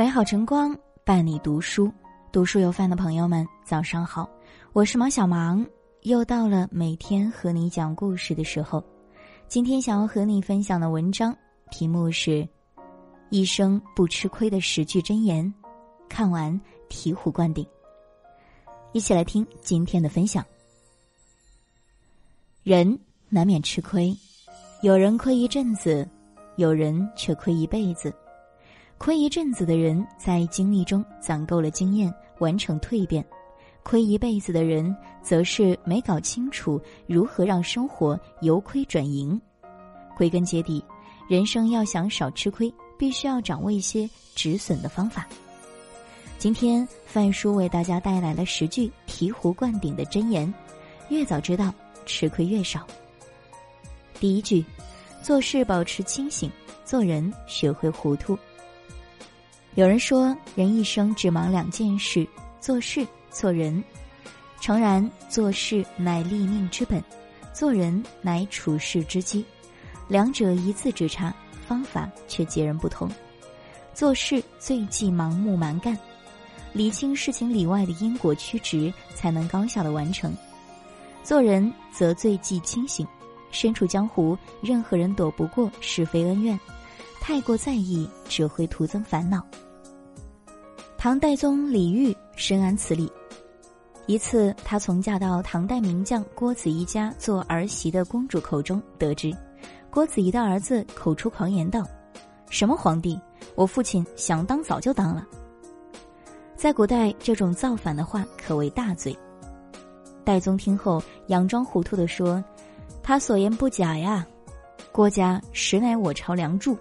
美好晨光伴你读书，读书有饭的朋友们，早上好，我是毛小芒，又到了每天和你讲故事的时候。今天想要和你分享的文章题目是《一生不吃亏的十句箴言》，看完醍醐灌顶。一起来听今天的分享。人难免吃亏，有人亏一阵子，有人却亏一辈子。亏一阵子的人，在经历中攒够了经验，完成蜕变；亏一辈子的人，则是没搞清楚如何让生活由亏转盈。归根结底，人生要想少吃亏，必须要掌握一些止损的方法。今天范叔为大家带来了十句醍醐灌顶的箴言：越早知道，吃亏越少。第一句，做事保持清醒，做人学会糊涂。有人说，人一生只忙两件事：做事、做人。诚然，做事乃立命之本，做人乃处世之基，两者一字之差，方法却截然不同。做事最忌盲目蛮干，理清事情里外的因果曲直，才能高效的完成；做人则最忌清醒，身处江湖，任何人躲不过是非恩怨。太过在意，只会徒增烦恼。唐代宗李煜深谙此理。一次，他从嫁到唐代名将郭子仪家做儿媳的公主口中得知，郭子仪的儿子口出狂言道：“什么皇帝，我父亲想当早就当了。”在古代，这种造反的话可谓大罪。代宗听后，佯装糊涂地说：“他所言不假呀，郭家实乃我朝梁柱。”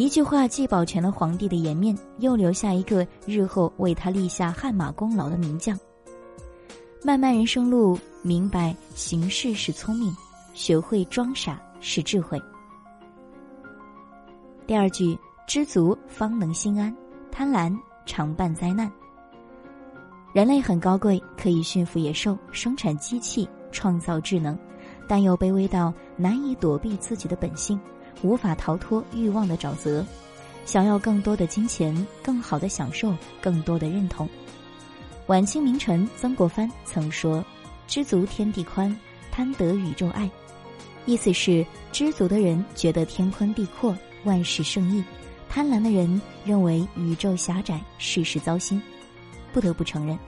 一句话既保全了皇帝的颜面，又留下一个日后为他立下汗马功劳的名将。漫漫人生路，明白行事是聪明，学会装傻是智慧。第二句，知足方能心安，贪婪常伴灾难。人类很高贵，可以驯服野兽，生产机器，创造智能，但又卑微到难以躲避自己的本性。无法逃脱欲望的沼泽，想要更多的金钱、更好的享受、更多的认同。晚清名臣曾国藩曾说：“知足天地宽，贪得宇宙爱。”意思是知足的人觉得天宽地阔，万事胜意；贪婪的人认为宇宙狭窄，事事糟心。不得不承认，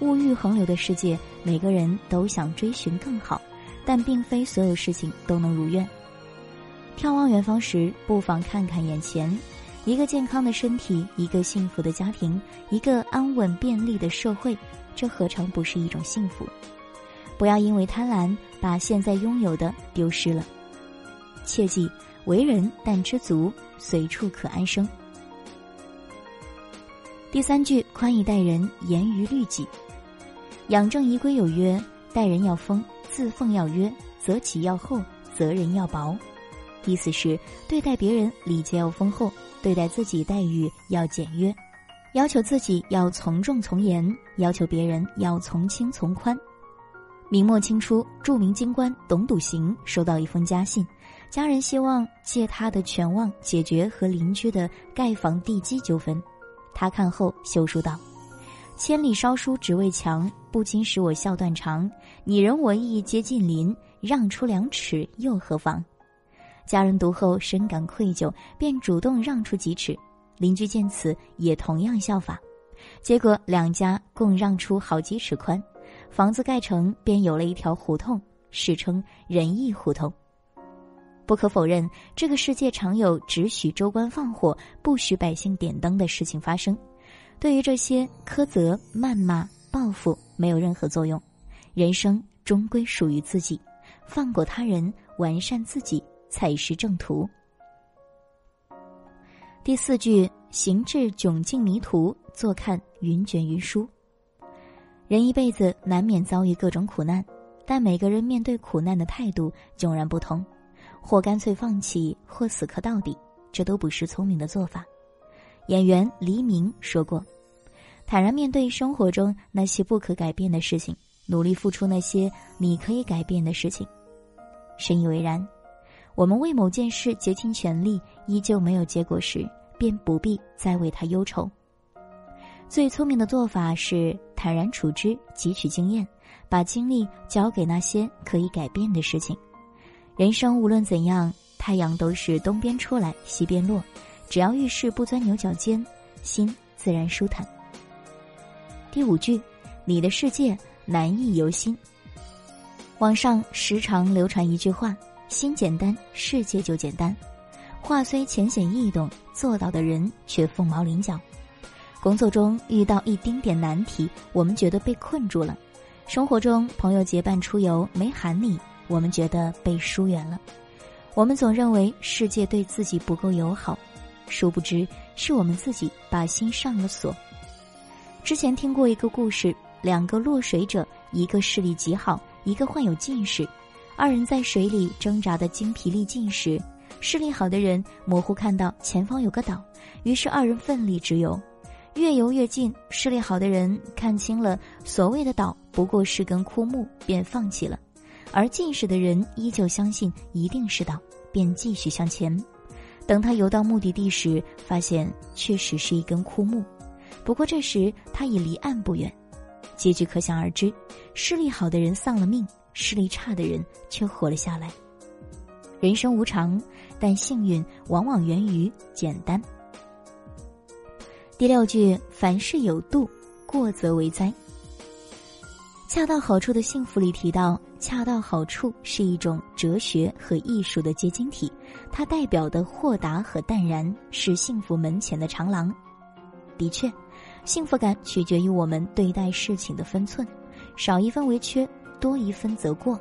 物欲横流的世界，每个人都想追寻更好，但并非所有事情都能如愿。眺望远方时，不妨看看眼前：一个健康的身体，一个幸福的家庭，一个安稳便利的社会，这何尝不是一种幸福？不要因为贪婪，把现在拥有的丢失了。切记，为人但知足，随处可安生。第三句，宽以待人，严于律己。养正仪规有曰：待人要丰，自奉要约，择己要厚，责人要薄。意思是，对待别人礼节要丰厚，对待自己待遇要简约，要求自己要从重从严，要求别人要从轻从宽。明末清初，著名京官董笃行收到一封家信，家人希望借他的权望解决和邻居的盖房地基纠纷。他看后修书道：“千里烧书只为墙，不禁使我笑断肠。你人我意皆近邻，让出两尺又何妨？”家人读后深感愧疚，便主动让出几尺。邻居见此也同样效法，结果两家共让出好几尺宽，房子盖成便有了一条胡同，史称仁义胡同。不可否认，这个世界常有只许州官放火，不许百姓点灯的事情发生。对于这些苛责、谩骂、报复没有任何作用。人生终归属于自己，放过他人，完善自己。才是正途。第四句：行至窘境迷途，坐看云卷云舒。人一辈子难免遭遇各种苦难，但每个人面对苦难的态度迥然不同，或干脆放弃，或死磕到底，这都不是聪明的做法。演员黎明说过：“坦然面对生活中那些不可改变的事情，努力付出那些你可以改变的事情。”深以为然。我们为某件事竭尽全力，依旧没有结果时，便不必再为他忧愁。最聪明的做法是坦然处之，汲取经验，把精力交给那些可以改变的事情。人生无论怎样，太阳都是东边出来西边落，只要遇事不钻牛角尖，心自然舒坦。第五句，你的世界难易由心。网上时常流传一句话：“心简单，世界就简单。”话虽浅显易懂，做到的人却凤毛麟角。工作中遇到一丁点难题，我们觉得被困住了；生活中朋友结伴出游没喊你，我们觉得被疏远了。我们总认为世界对自己不够友好，殊不知是我们自己把心上了锁。之前听过一个故事：两个落水者，一个视力极好，一个患有近视，二人在水里挣扎的精疲力尽时，视力好的人模糊看到前方有个岛，于是二人奋力直游。越游越近，视力好的人看清了所谓的岛不过是根枯木，便放弃了；而近视的人依旧相信一定是岛，便继续向前。等他游到目的地时，发现确实是一根枯木，不过这时他已离岸不远。结局可想而知：视力好的人丧了命，视力差的人却活了下来。人生无常，但幸运往往源于简单。第六句，凡事有度，过则为灾。恰到好处的幸福里提到，恰到好处是一种哲学和艺术的结晶体，它代表的豁达和淡然是幸福门前的长廊。的确，幸福感取决于我们对待事情的分寸，少一分为缺，多一分则过。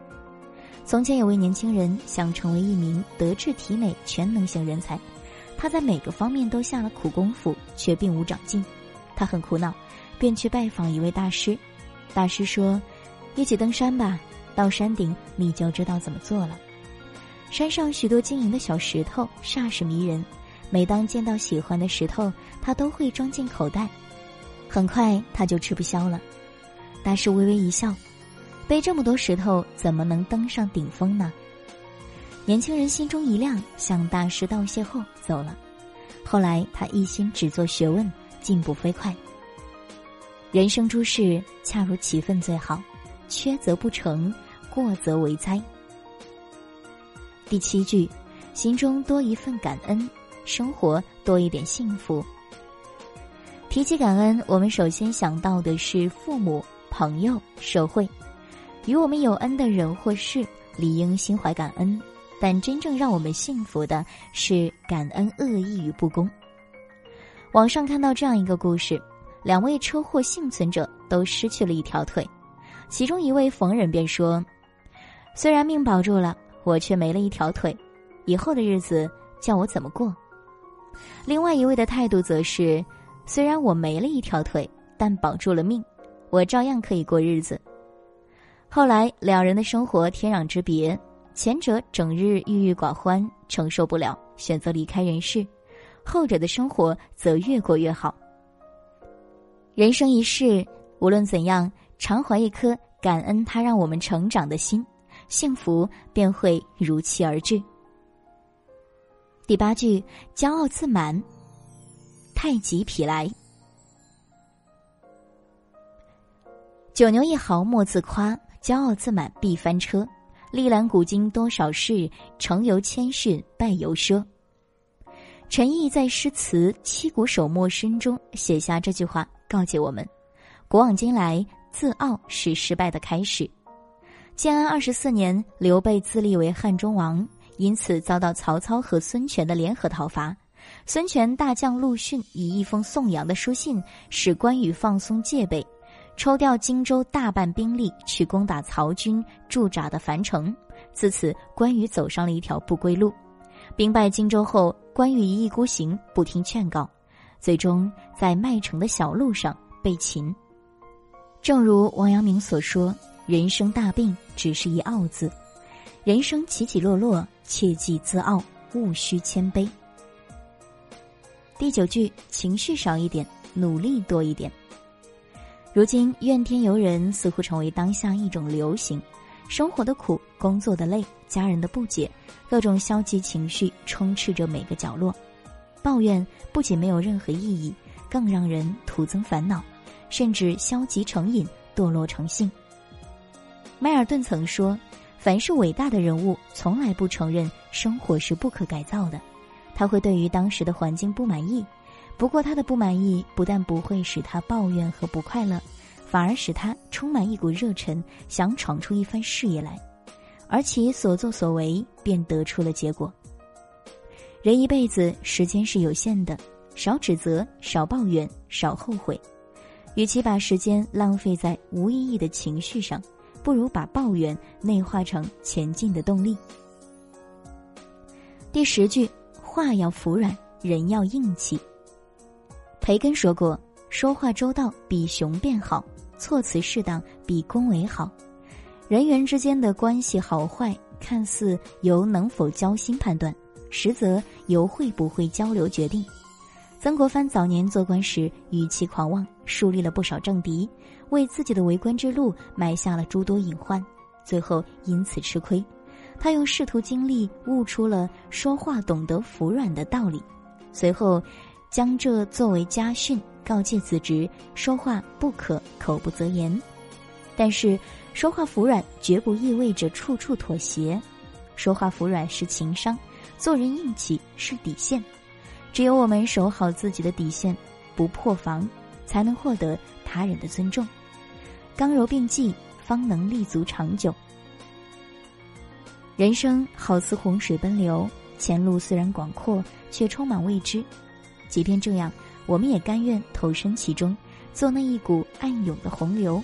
从前有位年轻人想成为一名德智体美全能型人才。他在每个方面都下了苦功夫，却并无长进。他很苦恼，便去拜访一位大师。大师说：“一起登山吧，到山顶你就知道怎么做了。”山上许多晶莹的小石头，煞是迷人。每当见到喜欢的石头，他都会装进口袋。很快他就吃不消了。大师微微一笑：“背这么多石头，怎么能登上顶峰呢？”年轻人心中一亮，向大师道谢后走了。后来他一心只做学问，进步飞快。人生诸事恰如其分最好，缺则不成，过则为灾。第七句，心中多一份感恩，生活多一点幸福。提起感恩，我们首先想到的是父母、朋友、社会，与我们有恩的人或事，理应心怀感恩。但真正让我们幸福的是感恩恶意与不公。网上看到这样一个故事：两位车祸幸存者都失去了一条腿，其中一位逢人便说：“虽然命保住了，我却没了一条腿，以后的日子叫我怎么过？”另外一位的态度则是：“虽然我没了一条腿，但保住了命，我照样可以过日子。”后来两人的生活天壤之别。前者整日郁郁寡欢，承受不了，选择离开人世；后者的生活则越过越好。人生一世，无论怎样，常怀一颗感恩他让我们成长的心，幸福便会如期而至。第八句，骄傲自满，太极否来。九牛一毫莫自夸，骄傲自满必翻车。历览古今多少事，成由谦逊败由奢。陈毅在诗词《七古手墨深》中写下这句话，告诫我们：古往今来，自傲是失败的开始。建安二十四年，刘备自立为汉中王，因此遭到曹操和孙权的联合讨伐。孙权大将陆逊以一封颂扬的书信，使关羽放松戒备。抽调荆州大半兵力去攻打曹军驻扎的樊城，自此关羽走上了一条不归路。兵败荆州后，关羽一意孤行，不听劝告，最终在麦城的小路上被擒。正如王阳明所说：“人生大病，只是一傲字。人生起起落落，切忌自傲，勿需谦卑。”第九句，情绪少一点，努力多一点。如今怨天尤人似乎成为当下一种流行，生活的苦，工作的累，家人的不解，各种消极情绪充斥着每个角落。抱怨不仅没有任何意义，更让人徒增烦恼，甚至消极成瘾、堕落成性。迈尔顿曾说：“凡是伟大的人物，从来不承认生活是不可改造的。他会对于当时的环境不满意，不过他的不满意不但不会使他抱怨和不快乐，反而使他充满一股热忱，想闯出一番事业来，而其所作所为便得出了结果。人一辈子时间是有限的，少指责，少抱怨，少后悔，与其把时间浪费在无意义的情绪上。”不如把抱怨内化成前进的动力。第十句，话要服软，人要硬气。培根说过：“说话周到比雄辩好，措辞适当比恭维好。”人员之间的关系好坏，看似由能否交心判断，实则由会不会交流决定。曾国藩早年做官时，语气狂妄，树立了不少政敌。为自己的为官之路埋下了诸多隐患，最后因此吃亏。他用仕途经历悟出了说话懂得服软的道理，随后将这作为家训，告诫子侄：说话不可口不择言。但是，说话服软绝不意味着处处妥协，说话服软是情商，做人硬气是底线。只有我们守好自己的底线，不破防，才能获得他人的尊重。刚柔并济，方能立足长久。人生好似洪水奔流，前路虽然广阔，却充满未知。即便这样，我们也甘愿投身其中，做那一股暗涌的洪流。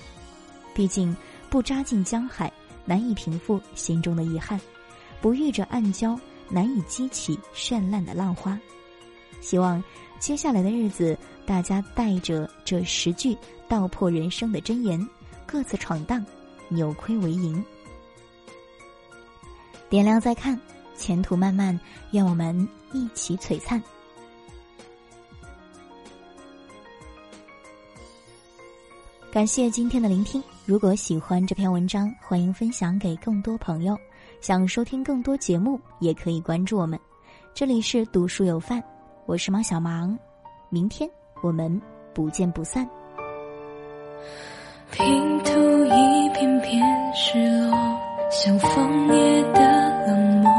毕竟，不扎进江海，难以平复心中的遗憾；不遇着暗礁，难以激起绚烂的浪花。希望接下来的日子，大家带着这十句道破人生的箴言。各自闯荡，扭亏为盈。点亮再看，前途漫漫，愿我们一起璀璨。感谢今天的聆听。如果喜欢这篇文章，欢迎分享给更多朋友。想收听更多节目，也可以关注我们。这里是读书有范，我是毛小芒。明天我们不见不散。拼图一片片失落，像枫叶的冷漠。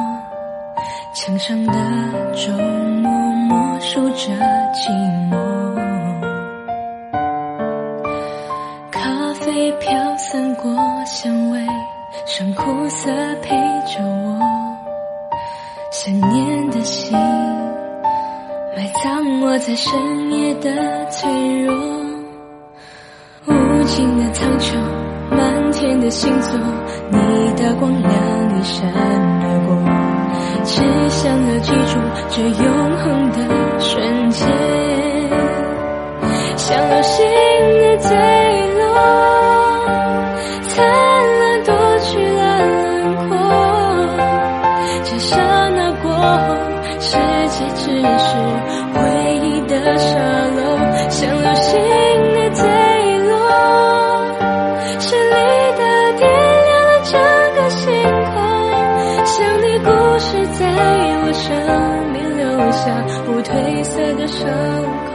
墙上的钟默默数着寂寞。香味，剩苦涩陪着我。想念的心，埋葬我在深夜的脆弱。无尽的苍穹，满天的星座，你的光亮一闪而过，只想要记住这永恒的瞬间，像流星的世界只是回忆的沙漏，像流星的坠落，是你的点亮了整个星空，像你故事在我生命留下不褪色的伤口。